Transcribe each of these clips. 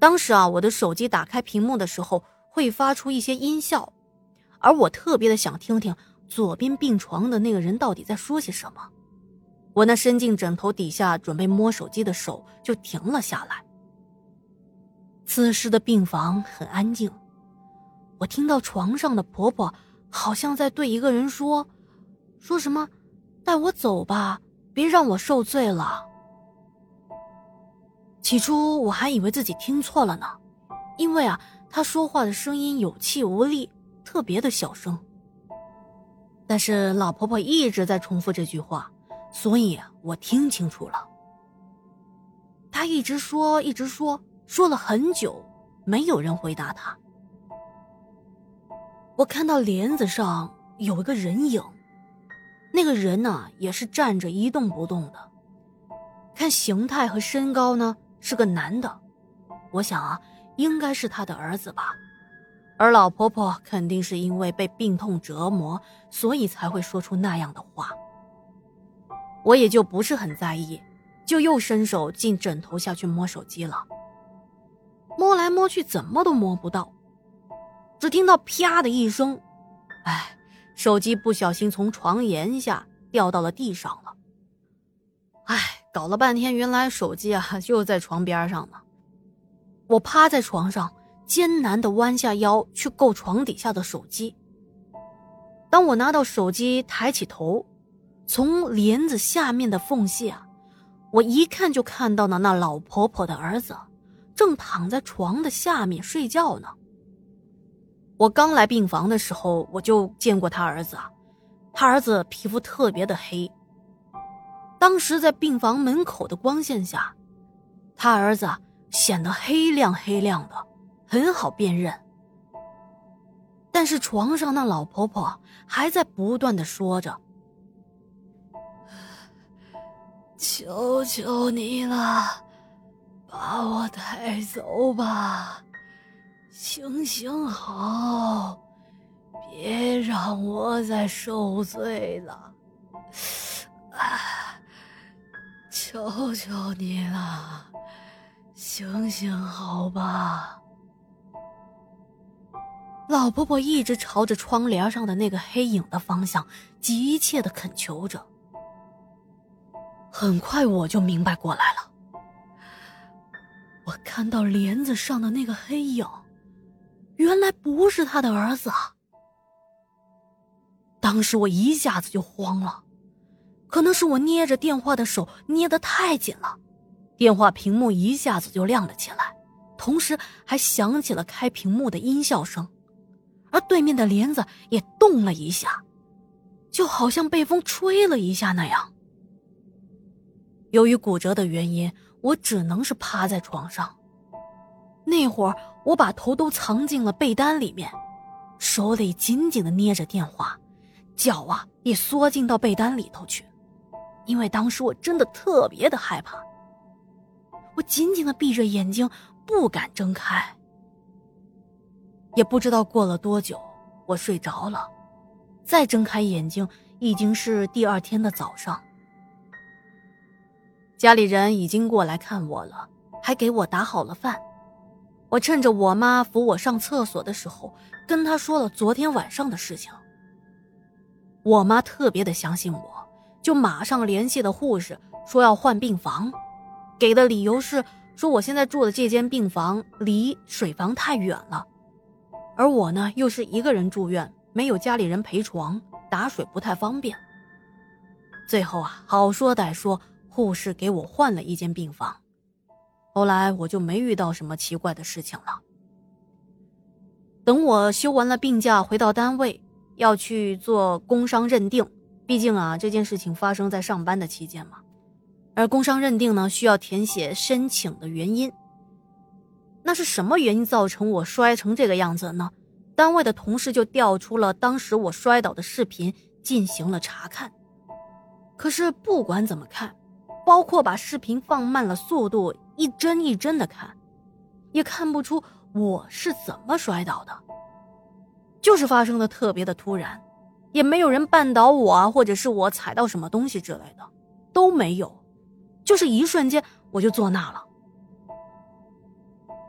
当时啊，我的手机打开屏幕的时候会发出一些音效，而我特别的想听听左边病床的那个人到底在说些什么。我那伸进枕头底下准备摸手机的手就停了下来。此时的病房很安静，我听到床上的婆婆好像在对一个人说：“说什么，带我走吧，别让我受罪了。”起初我还以为自己听错了呢，因为啊，她说话的声音有气无力，特别的小声。但是老婆婆一直在重复这句话。所以我听清楚了，他一直说，一直说，说了很久，没有人回答他。我看到帘子上有一个人影，那个人呢也是站着一动不动的，看形态和身高呢是个男的，我想啊应该是他的儿子吧，而老婆婆肯定是因为被病痛折磨，所以才会说出那样的话。我也就不是很在意，就又伸手进枕头下去摸手机了。摸来摸去，怎么都摸不到，只听到啪的一声，哎，手机不小心从床沿下掉到了地上了。哎，搞了半天，原来手机啊就在床边上呢。我趴在床上，艰难的弯下腰去够床底下的手机。当我拿到手机，抬起头。从帘子下面的缝隙啊，我一看就看到了那老婆婆的儿子，正躺在床的下面睡觉呢。我刚来病房的时候，我就见过他儿子啊，他儿子皮肤特别的黑。当时在病房门口的光线下，他儿子显得黑亮黑亮的，很好辨认。但是床上那老婆婆还在不断的说着。求求你了，把我带走吧，行行好，别让我再受罪了，求求你了，行行好吧。老婆婆一直朝着窗帘上的那个黑影的方向急切的恳求着。很快我就明白过来了。我看到帘子上的那个黑影，原来不是他的儿子啊！当时我一下子就慌了，可能是我捏着电话的手捏得太紧了，电话屏幕一下子就亮了起来，同时还响起了开屏幕的音效声，而对面的帘子也动了一下，就好像被风吹了一下那样。由于骨折的原因，我只能是趴在床上。那会儿，我把头都藏进了被单里面，手里紧紧的捏着电话，脚啊也缩进到被单里头去，因为当时我真的特别的害怕。我紧紧的闭着眼睛，不敢睁开。也不知道过了多久，我睡着了，再睁开眼睛，已经是第二天的早上。家里人已经过来看我了，还给我打好了饭。我趁着我妈扶我上厕所的时候，跟她说了昨天晚上的事情。我妈特别的相信我，就马上联系了护士，说要换病房，给的理由是说我现在住的这间病房离水房太远了，而我呢又是一个人住院，没有家里人陪床，打水不太方便。最后啊，好说歹说。护士给我换了一间病房，后来我就没遇到什么奇怪的事情了。等我休完了病假回到单位，要去做工伤认定，毕竟啊这件事情发生在上班的期间嘛。而工伤认定呢，需要填写申请的原因。那是什么原因造成我摔成这个样子呢？单位的同事就调出了当时我摔倒的视频进行了查看。可是不管怎么看。包括把视频放慢了速度，一帧一帧的看，也看不出我是怎么摔倒的，就是发生的特别的突然，也没有人绊倒我啊，或者是我踩到什么东西之类的，都没有，就是一瞬间我就坐那了。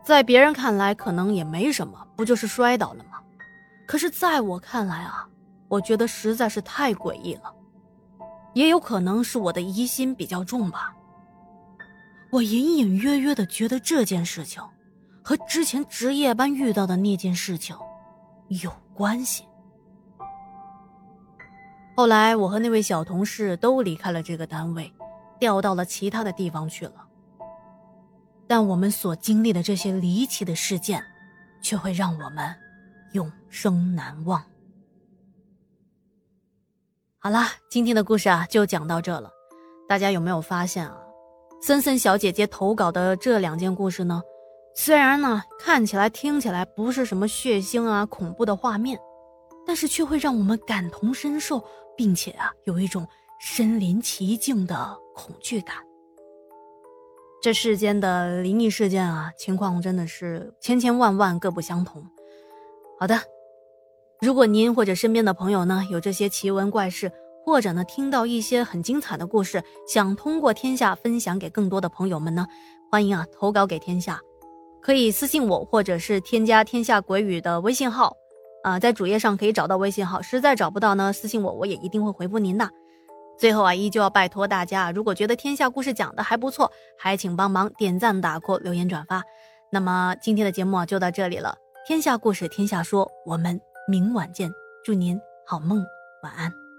在别人看来可能也没什么，不就是摔倒了吗？可是在我看来啊，我觉得实在是太诡异了。也有可能是我的疑心比较重吧。我隐隐约约的觉得这件事情和之前值夜班遇到的那件事情有关系。后来我和那位小同事都离开了这个单位，调到了其他的地方去了。但我们所经历的这些离奇的事件，却会让我们永生难忘。好啦，今天的故事啊就讲到这了。大家有没有发现啊，森森小姐姐投稿的这两件故事呢？虽然呢看起来、听起来不是什么血腥啊、恐怖的画面，但是却会让我们感同身受。并且啊，有一种身临其境的恐惧感。这世间的灵异事件啊，情况真的是千千万万，各不相同。好的，如果您或者身边的朋友呢，有这些奇闻怪事，或者呢听到一些很精彩的故事，想通过天下分享给更多的朋友们呢，欢迎啊投稿给天下，可以私信我，或者是添加天下鬼语的微信号。啊，在主页上可以找到微信号，实在找不到呢，私信我，我也一定会回复您的。最后啊，依旧要拜托大家，如果觉得天下故事讲的还不错，还请帮忙点赞、打 call、留言、转发。那么今天的节目啊就到这里了，天下故事天下说，我们明晚见，祝您好梦，晚安。